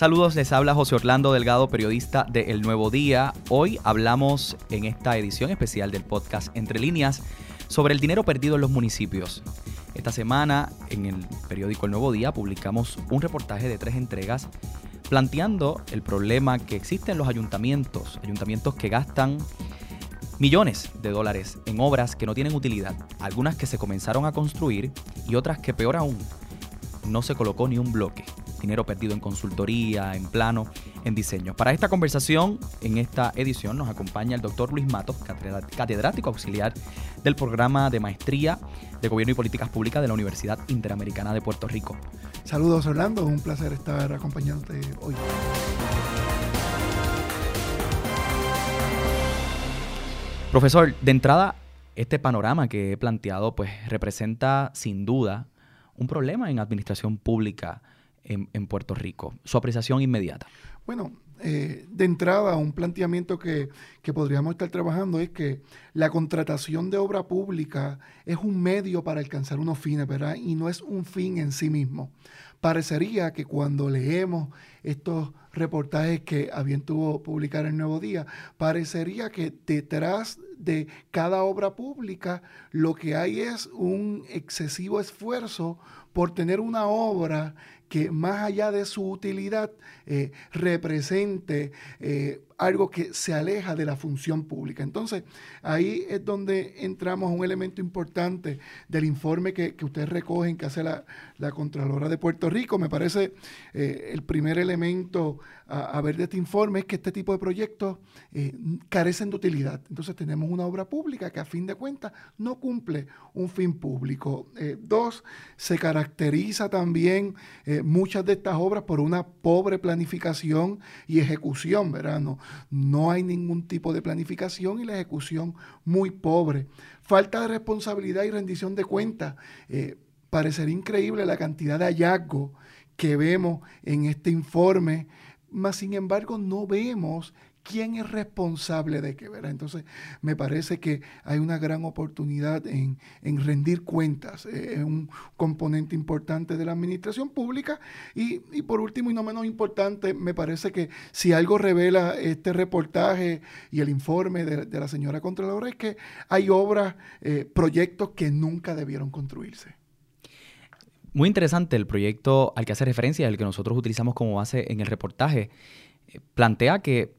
Saludos, les habla José Orlando Delgado, periodista de El Nuevo Día. Hoy hablamos en esta edición especial del podcast Entre Líneas sobre el dinero perdido en los municipios. Esta semana en el periódico El Nuevo Día publicamos un reportaje de tres entregas planteando el problema que existe en los ayuntamientos, ayuntamientos que gastan millones de dólares en obras que no tienen utilidad, algunas que se comenzaron a construir y otras que peor aún, no se colocó ni un bloque dinero perdido en consultoría, en plano, en diseño. Para esta conversación, en esta edición, nos acompaña el doctor Luis Matos, catedrático auxiliar del programa de maestría de Gobierno y Políticas Públicas de la Universidad Interamericana de Puerto Rico. Saludos Orlando, un placer estar acompañándote hoy. Profesor, de entrada, este panorama que he planteado pues representa sin duda un problema en administración pública en, Puerto Rico? Su apreciación inmediata. Bueno, eh, de entrada, un planteamiento que, que, podríamos estar trabajando es que la contratación de obra pública es un medio para alcanzar unos fines, ¿verdad? Y no es un fin en sí mismo. Parecería que cuando leemos estos reportajes que habían tuvo publicar el Nuevo Día, parecería que detrás de cada obra pública lo que hay es un excesivo esfuerzo por tener una obra que más allá de su utilidad eh, represente eh, algo que se aleja de la función pública. Entonces, ahí es donde entramos a un elemento importante del informe que, que ustedes recogen, que hace la, Contralora de Puerto Rico. Me parece eh, el primer elemento a, ver de este informe es que este tipo de proyectos eh, carecen de utilidad. Entonces, tenemos una obra pública que a fin de cuentas no cumple un fin público. Eh, dos, se caracteriza también muchas de estas obras por una pobre planificación y ejecución, ¿verdad? no hay ningún tipo de planificación y la ejecución muy pobre. Falta de responsabilidad y rendición de cuentas. Eh, parecería increíble la cantidad de hallazgos que vemos en este informe, mas sin embargo no vemos quién es responsable de qué, ¿verdad? Entonces, me parece que hay una gran oportunidad en, rendir cuentas, eh, es un componente importante de la administración pública. Y, por último, y no menos importante, me parece que si algo revela este reportaje y el informe de, la señora Contralora es que hay obras, eh, proyectos que nunca debieron construirse. Muy interesante el proyecto al que hace referencia, el que nosotros utilizamos como base en el reportaje. Eh, plantea que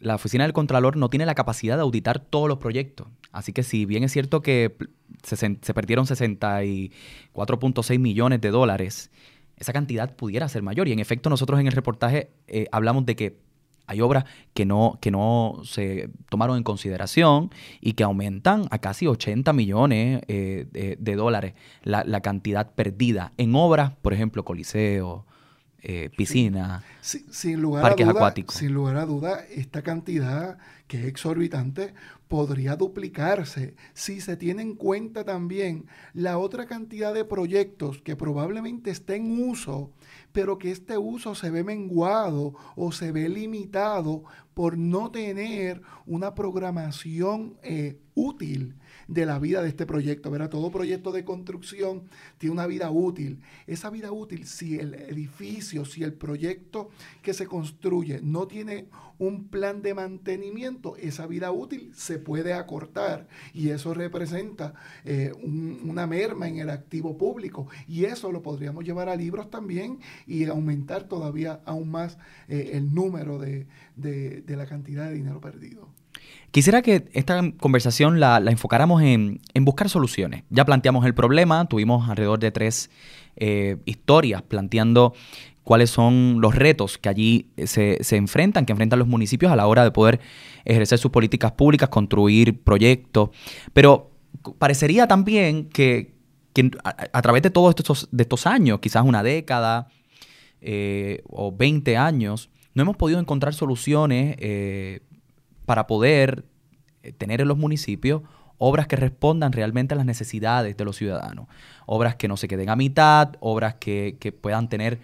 la oficina del Contralor no tiene la capacidad de auditar todos los proyectos. Así que si bien es cierto que se, perdieron 64.6 millones de dólares, esa cantidad pudiera ser mayor. Y en efecto nosotros en el reportaje eh, hablamos de que hay obras que no, que no se tomaron en consideración y que aumentan a casi 80 millones eh, de, dólares la, la, cantidad perdida en obras, por ejemplo, Coliseo, eh, piscina, sin lugar parques a duda, acuáticos. Sin lugar a duda, esta cantidad que es exorbitante podría duplicarse si se tiene en cuenta también la otra cantidad de proyectos que probablemente esté en uso, pero que este uso se ve menguado o se ve limitado por no tener una programación eh, útil de la vida de este proyecto. ¿verdad? Todo proyecto de construcción tiene una vida útil. Esa vida útil, si el edificio, si el proyecto que se construye no tiene un plan de mantenimiento, esa vida útil se puede acortar y eso representa eh, una merma en el activo público y eso lo podríamos llevar a libros también y aumentar todavía aún más eh, el número de la cantidad de dinero perdido. Quisiera que esta conversación la, enfocáramos en, buscar soluciones. Ya planteamos el problema, tuvimos alrededor de tres eh, historias planteando cuáles son los retos que allí se, enfrentan, que enfrentan los municipios a la hora de poder ejercer sus políticas públicas, construir proyectos. Pero parecería también que, a, través de todos estos, de estos años, quizás una década eh, o 20 años, no hemos podido encontrar soluciones eh, para poder eh, tener en los municipios obras que respondan realmente a las necesidades de los ciudadanos. Obras que no se queden a mitad, obras que, puedan tener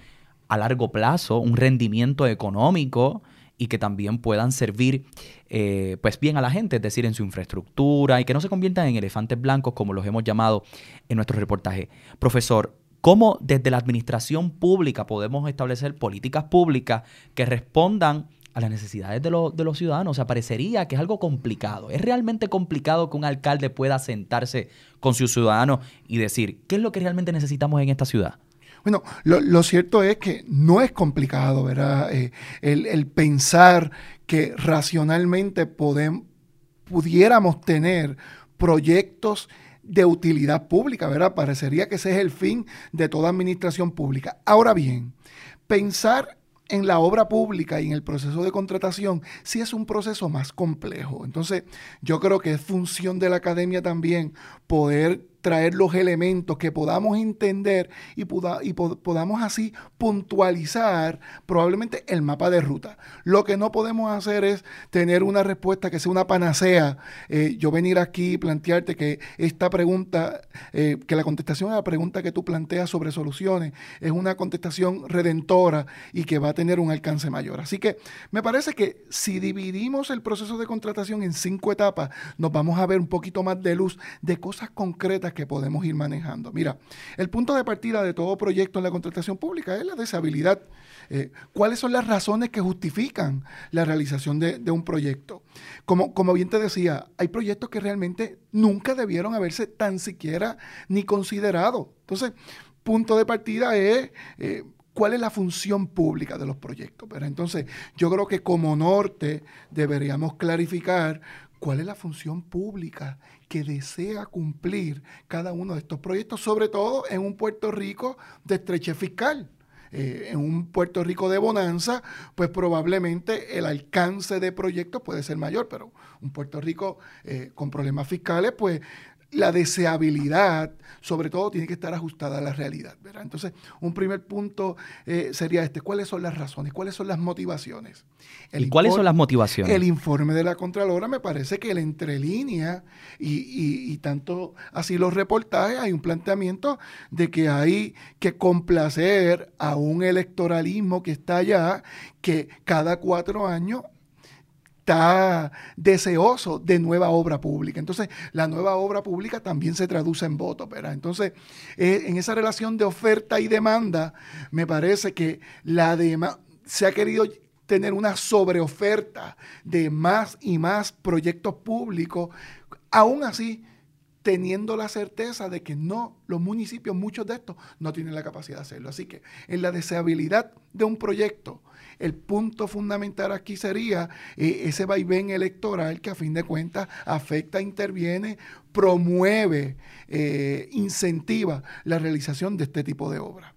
a largo plazo un rendimiento económico y que también puedan servir eh, pues bien a la gente, es decir, en su infraestructura y que no se conviertan en elefantes blancos como los hemos llamado en nuestro reportaje. Profesor, cómo desde la administración pública podemos establecer políticas públicas que respondan a las necesidades de, de, los ciudadanos. O sea, parecería que es algo complicado. Es realmente complicado que un alcalde pueda sentarse con sus ciudadanos y decir, ¿qué es lo que realmente necesitamos en esta ciudad? Bueno, lo, cierto es que no es complicado, ¿verdad? Eh, el, pensar que racionalmente pudiéramos tener proyectos de utilidad pública, ¿verdad? Parecería que ese es el fin de toda administración pública. Ahora bien, pensar en la obra pública y en el proceso de contratación sí es un proceso más complejo. Entonces, yo creo que es función de la academia también poder traer los elementos que podamos entender y, y podamos así puntualizar probablemente el mapa de ruta. Lo que no podemos hacer es tener una respuesta que sea una panacea. Eh, yo venir aquí y plantearte que esta pregunta, eh, que la contestación a la pregunta que tú planteas sobre soluciones es una contestación redentora y que va a tener un alcance mayor. Así que me parece que si dividimos el proceso de contratación en cinco etapas, nos vamos a ver un poquito más de luz de cosas concretas que podemos ir manejando. Mira, el punto de partida de todo proyecto en la contratación pública es la deshabilidad. Eh, ¿Cuáles son las razones que justifican la realización de, un proyecto? Como, como bien te decía, hay proyectos que realmente nunca debieron haberse tan siquiera ni considerado. Entonces, punto de partida es... Eh, cuál es la función pública de los proyectos. Pero entonces, yo creo que como norte deberíamos clarificar cuál es la función pública que desea cumplir cada uno de estos proyectos, sobre todo en un Puerto Rico de estrechez fiscal. Eh, en un Puerto Rico de bonanza, pues probablemente el alcance de proyectos puede ser mayor, pero un Puerto Rico eh, con problemas fiscales, pues la deseabilidad, sobre todo, tiene que estar ajustada a la realidad. ¿verdad? Entonces, un primer punto eh, sería este, ¿cuáles son las razones? ¿Cuáles son las motivaciones? ¿Y cuáles son las motivaciones? El informe de la Contralora me parece que el entre línea y, y tanto así los reportajes, hay un planteamiento de que hay que complacer a un electoralismo que está allá, que cada cuatro años está deseoso de nueva obra pública. Entonces, la nueva obra pública también se traduce en votos, ¿verdad? Entonces, eh, en esa relación de oferta y demanda, me parece que la se ha querido tener una sobreoferta de más y más proyectos públicos, aún así teniendo la certeza de que no, los municipios, muchos de estos, no tienen la capacidad de hacerlo. Así que en la deseabilidad de un proyecto, el punto fundamental aquí sería eh, ese vaivén electoral que a fin de cuentas afecta, interviene, promueve, eh, incentiva la realización de este tipo de obras.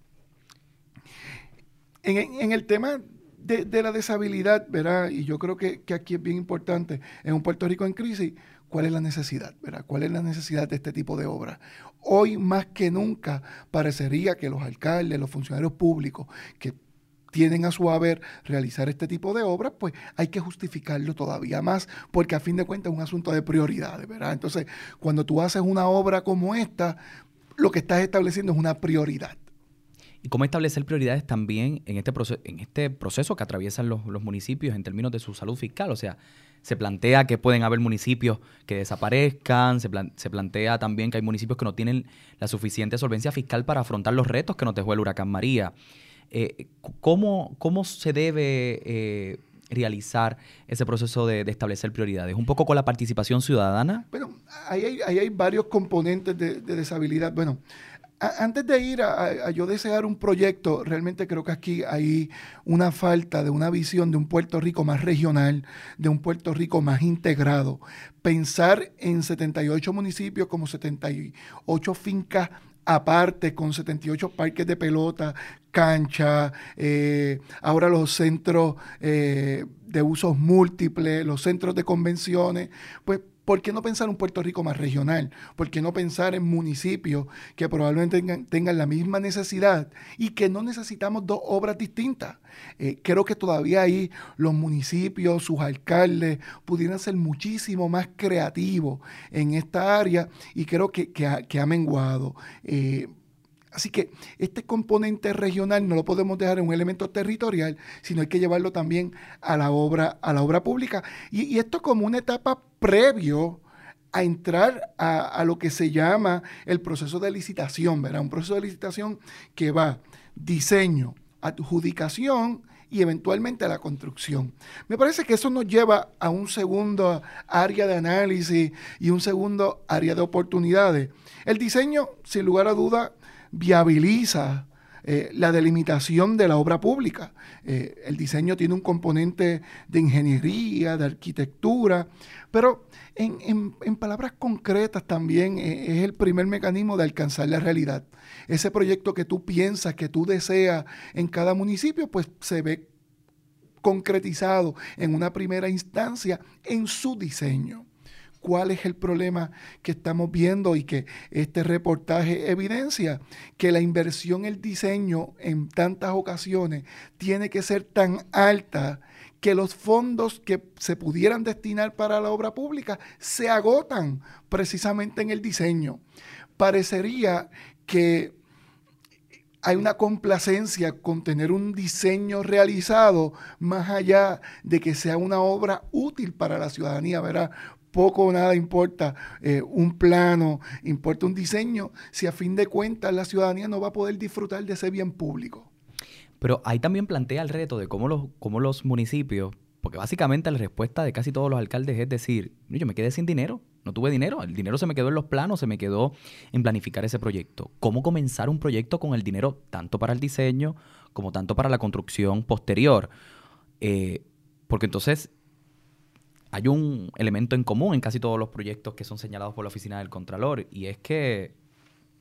En, el tema de, la deshabilidad, ¿verdad? Y yo creo que, que, aquí es bien importante, en un Puerto Rico en crisis, ¿cuál es la necesidad? ¿verdad? ¿Cuál es la necesidad de este tipo de obras? Hoy más que nunca parecería que los alcaldes, los funcionarios públicos que tienen a su haber realizar este tipo de obras, pues hay que justificarlo todavía más, porque a fin de cuentas es un asunto de prioridades, ¿verdad? Entonces, cuando tú haces una obra como esta, lo que estás estableciendo es una prioridad. ¿Y cómo establecer prioridades también en este, proceso, en este proceso que atraviesan los, los municipios en términos de su salud fiscal? O sea, se plantea que pueden haber municipios que desaparezcan, se, se, plantea también que hay municipios que no tienen la suficiente solvencia fiscal para afrontar los retos que nos dejó el huracán María. Eh, ¿cómo, ¿cómo, se debe eh, realizar ese proceso de, establecer prioridades? ¿Un poco con la participación ciudadana? Bueno, ahí hay, hay varios componentes de, de deshabilidad. Bueno, antes de ir a, yo desear un proyecto, realmente creo que aquí hay una falta de una visión de un Puerto Rico más regional, de un Puerto Rico más integrado. Pensar en 78 municipios como 78 fincas aparte con 78 parques de pelota, cancha, eh, ahora los centros eh, de usos múltiples, los centros de convenciones, pues ¿por qué no pensar en un Puerto Rico más regional? ¿Por qué no pensar en municipios que probablemente tengan, la misma necesidad y que no necesitamos dos obras distintas? Eh, creo que todavía ahí los municipios, sus alcaldes, pudieran ser muchísimo más creativos en esta área y creo que, ha, menguado. Eh, Así que este componente regional no lo podemos dejar en un elemento territorial, sino hay que llevarlo también a la obra, a la obra pública. Y, esto como una etapa previo a entrar a, lo que se llama el proceso de licitación, ¿verdad? Un proceso de licitación que va diseño, adjudicación y eventualmente a la construcción. Me parece que eso nos lleva a un segundo área de análisis y un segundo área de oportunidades. El diseño, sin lugar a duda, viabiliza eh, la delimitación de la obra pública. Eh, el diseño tiene un componente de ingeniería, de arquitectura, pero en, palabras concretas también eh, es el primer mecanismo de alcanzar la realidad. Ese proyecto que tú piensas, que tú deseas en cada municipio, pues se ve concretizado en una primera instancia en su diseño cuál es el problema que estamos viendo y que este reportaje evidencia, que la inversión, el diseño en tantas ocasiones tiene que ser tan alta que los fondos que se pudieran destinar para la obra pública se agotan precisamente en el diseño. Parecería que hay una complacencia con tener un diseño realizado más allá de que sea una obra útil para la ciudadanía, ¿verdad? Poco o nada importa eh, un plano, importa un diseño, si a fin de cuentas la ciudadanía no va a poder disfrutar de ese bien público. Pero ahí también plantea el reto de cómo los, cómo los municipios, porque básicamente la respuesta de casi todos los alcaldes es decir, yo me quedé sin dinero, no tuve dinero, el dinero se me quedó en los planos, se me quedó en planificar ese proyecto. ¿Cómo comenzar un proyecto con el dinero tanto para el diseño como tanto para la construcción posterior? Eh, porque entonces hay un elemento en común en casi todos los proyectos que son señalados por la oficina del Contralor y es que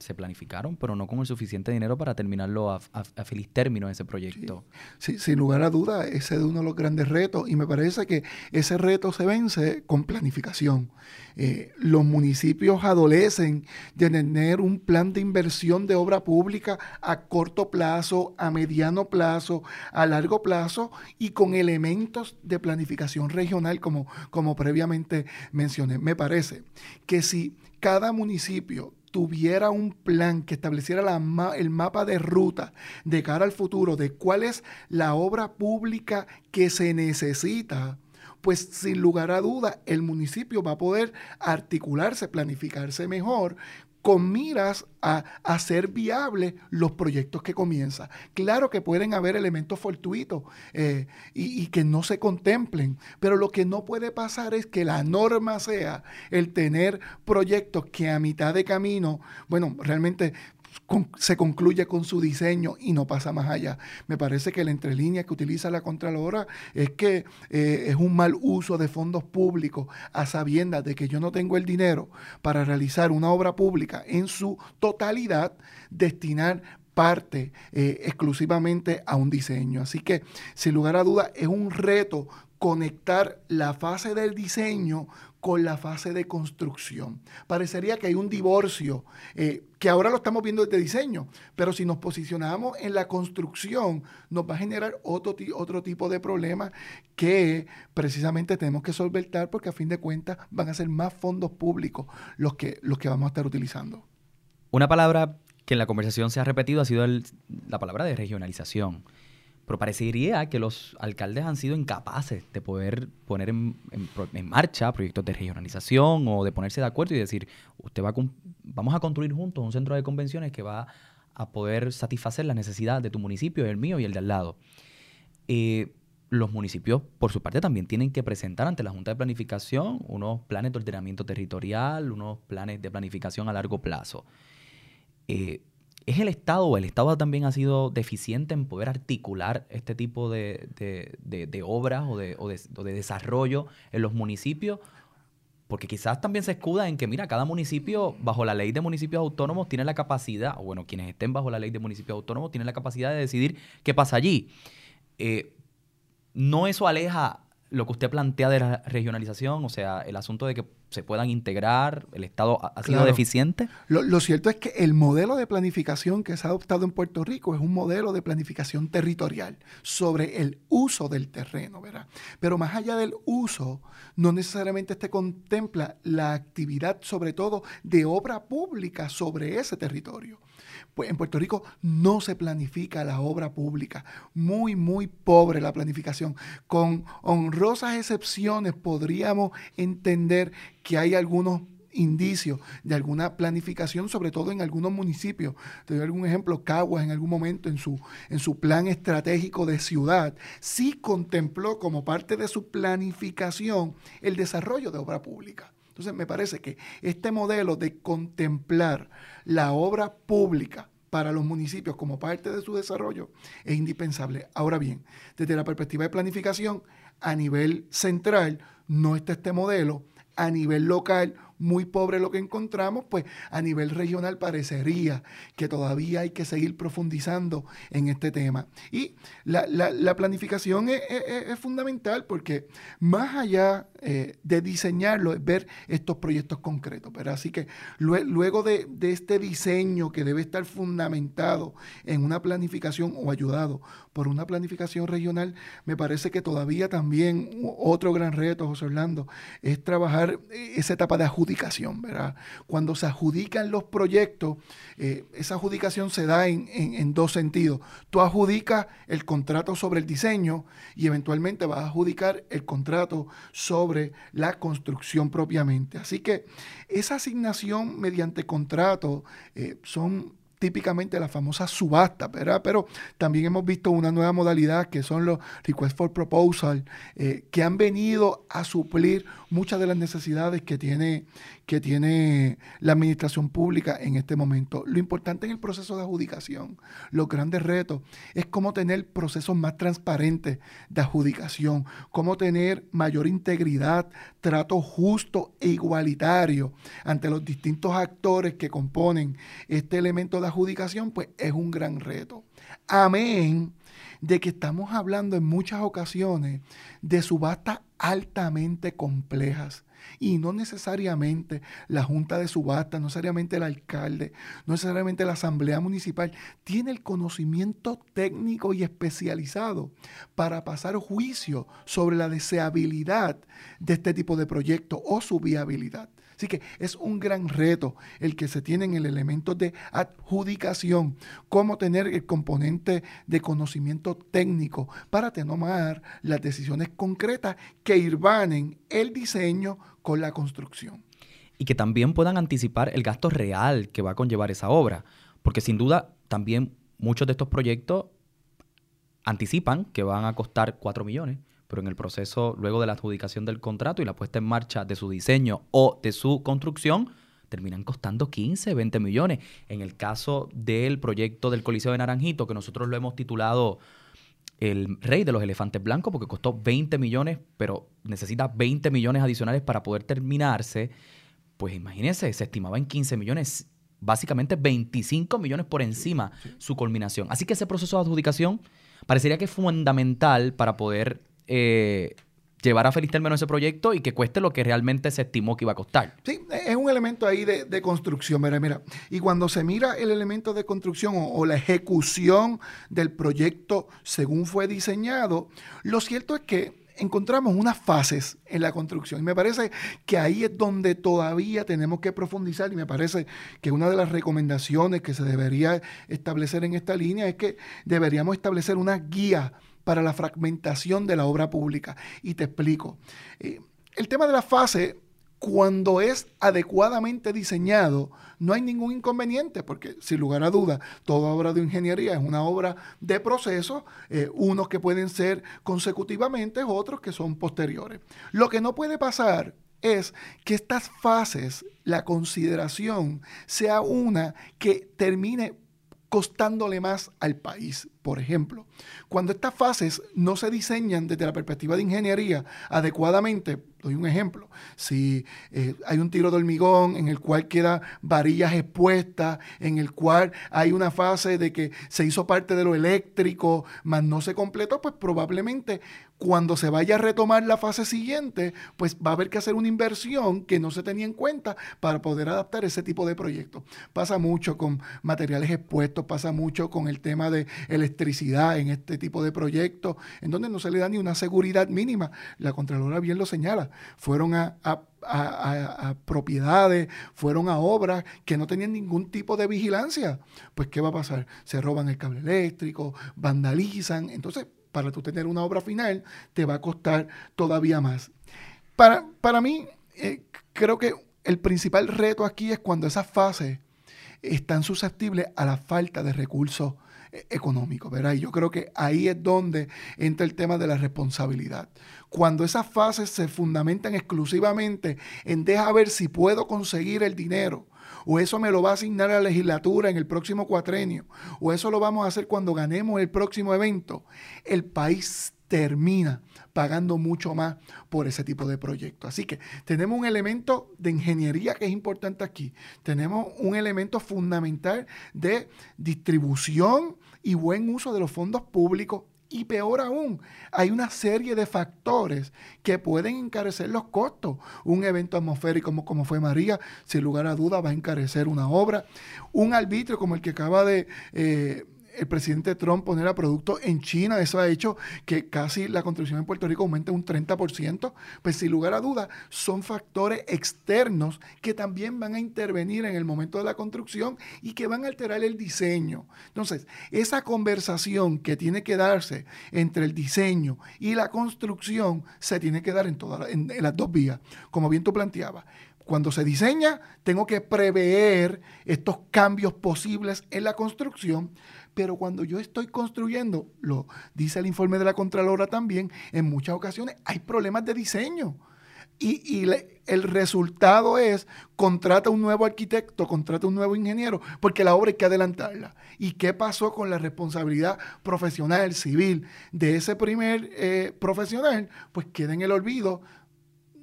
se planificaron, pero no con el suficiente dinero para terminarlo a, feliz término ese proyecto. Sí. sin lugar a duda, ese es uno de los grandes retos y me parece que ese reto se vence con planificación. Eh, los municipios adolecen de tener un plan de inversión de obra pública a corto plazo, a mediano plazo, a largo plazo y con elementos de planificación regional como, como previamente mencioné. Me parece que si cada municipio tuviera un plan que estableciera el mapa de ruta de cara al futuro de cuál es la obra pública que se necesita, pues sin lugar a duda el municipio va a poder articularse, planificarse mejor con miras a hacer viables los proyectos que comienzan. Claro que pueden haber elementos fortuitos eh, y, y, que no se contemplen, pero lo que no puede pasar es que la norma sea el tener proyectos que a mitad de camino, bueno, realmente se concluye con su diseño y no pasa más allá. Me parece que la entrelínea que utiliza la Contralora es que eh, es un mal uso de fondos públicos a sabiendas de que yo no tengo el dinero para realizar una obra pública en su totalidad, destinar parte eh, exclusivamente a un diseño. Así que, sin lugar a duda, es un reto conectar la fase del diseño con la fase de construcción. Parecería que hay un divorcio, eh, que ahora lo estamos viendo desde diseño, pero si nos posicionamos en la construcción, nos va a generar otro, otro tipo de problemas que precisamente tenemos que solventar porque a fin de cuentas van a ser más fondos públicos los que, los que vamos a estar utilizando. Una palabra que en la conversación se ha repetido ha sido la palabra de regionalización. Pero parecería que los alcaldes han sido incapaces de poder poner en, marcha proyectos de regionalización o de ponerse de acuerdo y decir, usted va vamos a construir juntos un centro de convenciones que va a poder satisfacer las necesidades de tu municipio, el mío y el de al lado. Eh, los municipios, por su parte, también tienen que presentar ante la Junta de Planificación unos planes de ordenamiento territorial, unos planes de planificación a largo plazo. Eh, ¿Es el Estado o el Estado también ha sido deficiente en poder articular este tipo de, obras o, de, desarrollo en los municipios? Porque quizás también se escuda en que, mira, cada municipio, bajo la ley de municipios autónomos, tiene la capacidad, o bueno, quienes estén bajo la ley de municipios autónomos, tienen la capacidad de decidir qué pasa allí. Eh, no eso aleja lo que usted plantea de la regionalización, o sea, el asunto de que se puedan integrar, el Estado ha, sido deficiente. Lo, cierto es que el modelo de planificación que se ha adoptado en Puerto Rico es un modelo de planificación territorial sobre el uso del terreno, ¿verdad? Pero más allá del uso, no necesariamente este contempla la actividad, sobre todo, de obra pública sobre ese territorio. Pues en Puerto Rico no se planifica la obra pública. Muy, muy pobre la planificación. Con honrosas excepciones podríamos entender que hay algunos indicios de alguna planificación, sobre todo en algunos municipios. Te doy algún ejemplo, Caguas en algún momento en su, en su plan estratégico de ciudad, sí contempló como parte de su planificación el desarrollo de obra pública. Entonces me parece que este modelo de contemplar la obra pública para los municipios como parte de su desarrollo es indispensable. Ahora bien, desde la perspectiva de planificación, a nivel central no está este modelo, a nivel local muy pobre lo que encontramos, pues a nivel regional parecería que todavía hay que seguir profundizando en este tema. Y la, planificación es, fundamental porque más allá eh, de diseñarlo es ver estos proyectos concretos. Pero así que luego de, de este diseño que debe estar fundamentado en una planificación o ayudado por una planificación regional, me parece que todavía también otro gran reto, José Orlando, es trabajar esa etapa de ajuste ¿verdad? Cuando se adjudican los proyectos, eh, esa adjudicación se da en, dos sentidos. Tú adjudicas el contrato sobre el diseño y eventualmente vas a adjudicar el contrato sobre la construcción propiamente. Así que esa asignación mediante contrato eh, son típicamente la famosa subasta, ¿verdad? Pero también hemos visto una nueva modalidad que son los request for proposal, eh, que han venido a suplir muchas de las necesidades que tiene, que tiene la administración pública en este momento. Lo importante en el proceso de adjudicación, los grandes retos, es cómo tener procesos más transparentes de adjudicación, cómo tener mayor integridad, trato justo e igualitario ante los distintos actores que componen este elemento de adjudicación, pues es un gran reto. Amén de que estamos hablando en muchas ocasiones de subastas altamente complejas y no necesariamente la Junta de Subasta, no necesariamente el alcalde, no necesariamente la Asamblea Municipal, tiene el conocimiento técnico y especializado para pasar juicio sobre la deseabilidad de este tipo de proyecto o su viabilidad. Así que es un gran reto el que se tiene en el elemento de adjudicación, cómo tener el componente de conocimiento técnico para tomar las decisiones concretas que irvanen el diseño con la construcción. Y que también puedan anticipar el gasto real que va a conllevar esa obra, porque sin duda también muchos de estos proyectos anticipan que van a costar 4 millones, pero en el proceso, luego de la adjudicación del contrato y la puesta en marcha de su diseño o de su construcción, terminan costando 15, 20 millones. En el caso del proyecto del Coliseo de Naranjito, que nosotros lo hemos titulado El Rey de los Elefantes Blancos, porque costó 20 millones, pero necesita 20 millones adicionales para poder terminarse, pues imagínense, se estimaba en 15 millones, básicamente 25 millones por encima su culminación. Así que ese proceso de adjudicación parecería que es fundamental para poder eh, llevar a feliz término ese proyecto y que cueste lo que realmente se estimó que iba a costar. Sí, es un elemento ahí de, construcción, mira, mira. Y cuando se mira el elemento de construcción o, la ejecución del proyecto según fue diseñado, lo cierto es que encontramos unas fases en la construcción. Y me parece que ahí es donde todavía tenemos que profundizar y me parece que una de las recomendaciones que se debería establecer en esta línea es que deberíamos establecer una guía para la fragmentación de la obra pública. Y te explico. Eh, el tema de la fase, cuando es adecuadamente diseñado, no hay ningún inconveniente, porque sin lugar a duda, toda obra de ingeniería es una obra de proceso, eh, unos que pueden ser consecutivamente, otros que son posteriores. Lo que no puede pasar es que estas fases, la consideración, sea una que termine costándole más al país. Por ejemplo, cuando estas fases no se diseñan desde la perspectiva de ingeniería adecuadamente, doy un ejemplo, si eh, hay un tiro de hormigón en el cual queda varillas expuestas, en el cual hay una fase de que se hizo parte de lo eléctrico, mas no se completó, pues probablemente cuando se vaya a retomar la fase siguiente, pues va a haber que hacer una inversión que no se tenía en cuenta para poder adaptar ese tipo de proyectos. Pasa mucho con materiales expuestos, pasa mucho con el tema de electricidad en este tipo de proyectos, en donde no se le da ni una seguridad mínima. La Contralora bien lo señala. Fueron a, propiedades, fueron a obras que no tenían ningún tipo de vigilancia. Pues, ¿qué va a pasar? Se roban el cable eléctrico, vandalizan. Entonces, para tú tener una obra final, te va a costar todavía más. Para, para mí, eh, creo que el principal reto aquí es cuando esas fases están susceptibles a la falta de recursos eh, económicos, ¿verdad? Y yo creo que ahí es donde entra el tema de la responsabilidad. Cuando esas fases se fundamentan exclusivamente en deja ver si puedo conseguir el dinero, o eso me lo va a asignar la legislatura en el próximo cuatrenio, o eso lo vamos a hacer cuando ganemos el próximo evento, el país termina pagando mucho más por ese tipo de proyectos. Así que tenemos un elemento de ingeniería que es importante aquí. Tenemos un elemento fundamental de distribución y buen uso de los fondos públicos. Y peor aún, hay una serie de factores que pueden encarecer los costos. Un evento atmosférico como, como fue María, sin lugar a duda, va a encarecer una obra. Un arbitrio como el que acaba de... Eh, el presidente Trump poner a productos en China, eso ha hecho que casi la construcción en Puerto Rico aumente un 30%, pues sin lugar a dudas son factores externos que también van a intervenir en el momento de la construcción y que van a alterar el diseño. Entonces, esa conversación que tiene que darse entre el diseño y la construcción se tiene que dar en, todas en, las dos vías, como bien tú planteabas cuando se diseña, tengo que prever estos cambios posibles en la construcción, pero cuando yo estoy construyendo, lo dice el informe de la Contralora también, en muchas ocasiones hay problemas de diseño. Y, el resultado es, contrata un nuevo arquitecto, contrata un nuevo ingeniero, porque la obra hay que adelantarla. ¿Y qué pasó con la responsabilidad profesional, civil de ese primer eh, profesional? Pues queda en el olvido,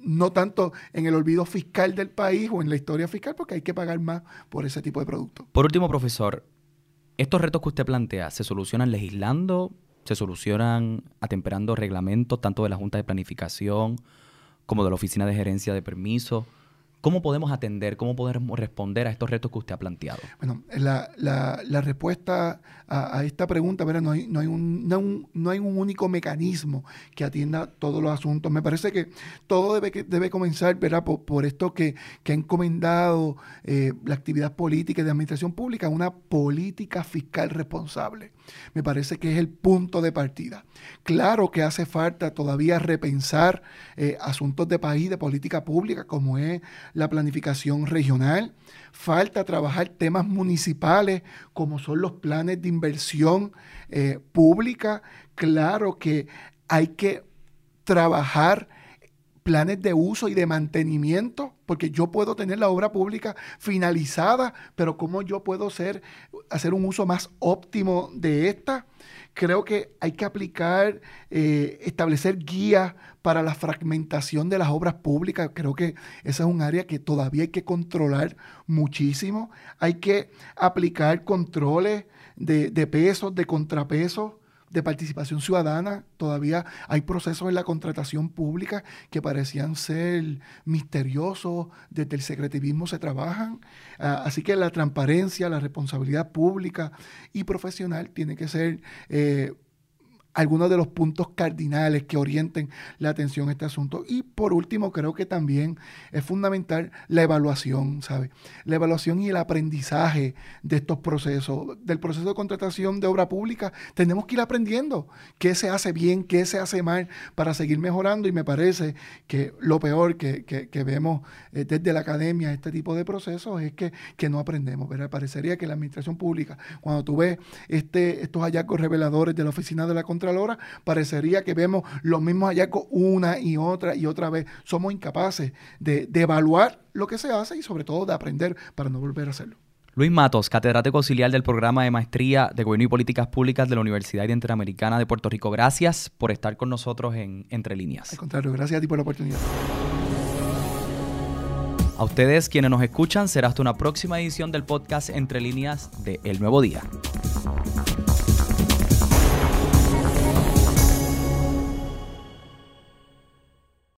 no tanto en el olvido fiscal del país o en la historia fiscal, porque hay que pagar más por ese tipo de productos. Por último, profesor, estos retos que usted plantea, ¿se solucionan legislando? ¿Se solucionan atemperando reglamentos tanto de la Junta de Planificación como de la Oficina de Gerencia de Permiso? ¿Cómo podemos atender, cómo podemos responder a estos retos que usted ha planteado? Bueno, la, la, respuesta a, esta pregunta, No, hay, no, hay un, no, hay un único mecanismo que atienda todos los asuntos. Me parece que todo debe, debe comenzar ¿verdad? Por, esto que, que, ha encomendado eh, la actividad política y de administración pública, una política fiscal responsable. Me parece que es el punto de partida. Claro que hace falta todavía repensar eh, asuntos de país, de política pública, como es la planificación regional. Falta trabajar temas municipales, como son los planes de inversión eh, pública. Claro que hay que trabajar planes de uso y de mantenimiento, porque yo puedo tener la obra pública finalizada, pero ¿cómo yo puedo hacer, hacer un uso más óptimo de esta? Creo que hay que aplicar, eh, establecer guías para la fragmentación de las obras públicas. Creo que esa es un área que todavía hay que controlar muchísimo. Hay que aplicar controles de pesos, de contrapesos de participación ciudadana. Todavía hay procesos en la contratación pública que parecían ser misteriosos, desde el secretivismo se trabajan. Ah, así que la transparencia, la responsabilidad pública y profesional tiene que ser eh, algunos de los puntos cardinales que orienten la atención a este asunto. Y por último, creo que también es fundamental la evaluación, ¿sabe? La evaluación y el aprendizaje de estos procesos. Del proceso de contratación de obra pública, tenemos que ir aprendiendo qué se hace bien, qué se hace mal para seguir mejorando. Y me parece que lo peor que, vemos eh, desde la academia, este tipo de procesos, es que, no aprendemos. ¿verdad? Parecería que la administración pública, cuando tú ves este, estos hallazgos reveladores de la Oficina de la Contratación, hora parecería que vemos los mismos hallazgos una y otra y otra vez. Somos incapaces de, evaluar lo que se hace y sobre todo de aprender para no volver a hacerlo. Luis Matos, catedrático auxiliar del programa de maestría de Gobierno y Políticas Públicas de la Universidad Interamericana de Puerto Rico. Gracias por estar con nosotros en Entre Líneas. Al contrario, gracias a ti por la oportunidad. A ustedes quienes nos escuchan, será hasta una próxima edición del podcast Entre Líneas de El Nuevo Día.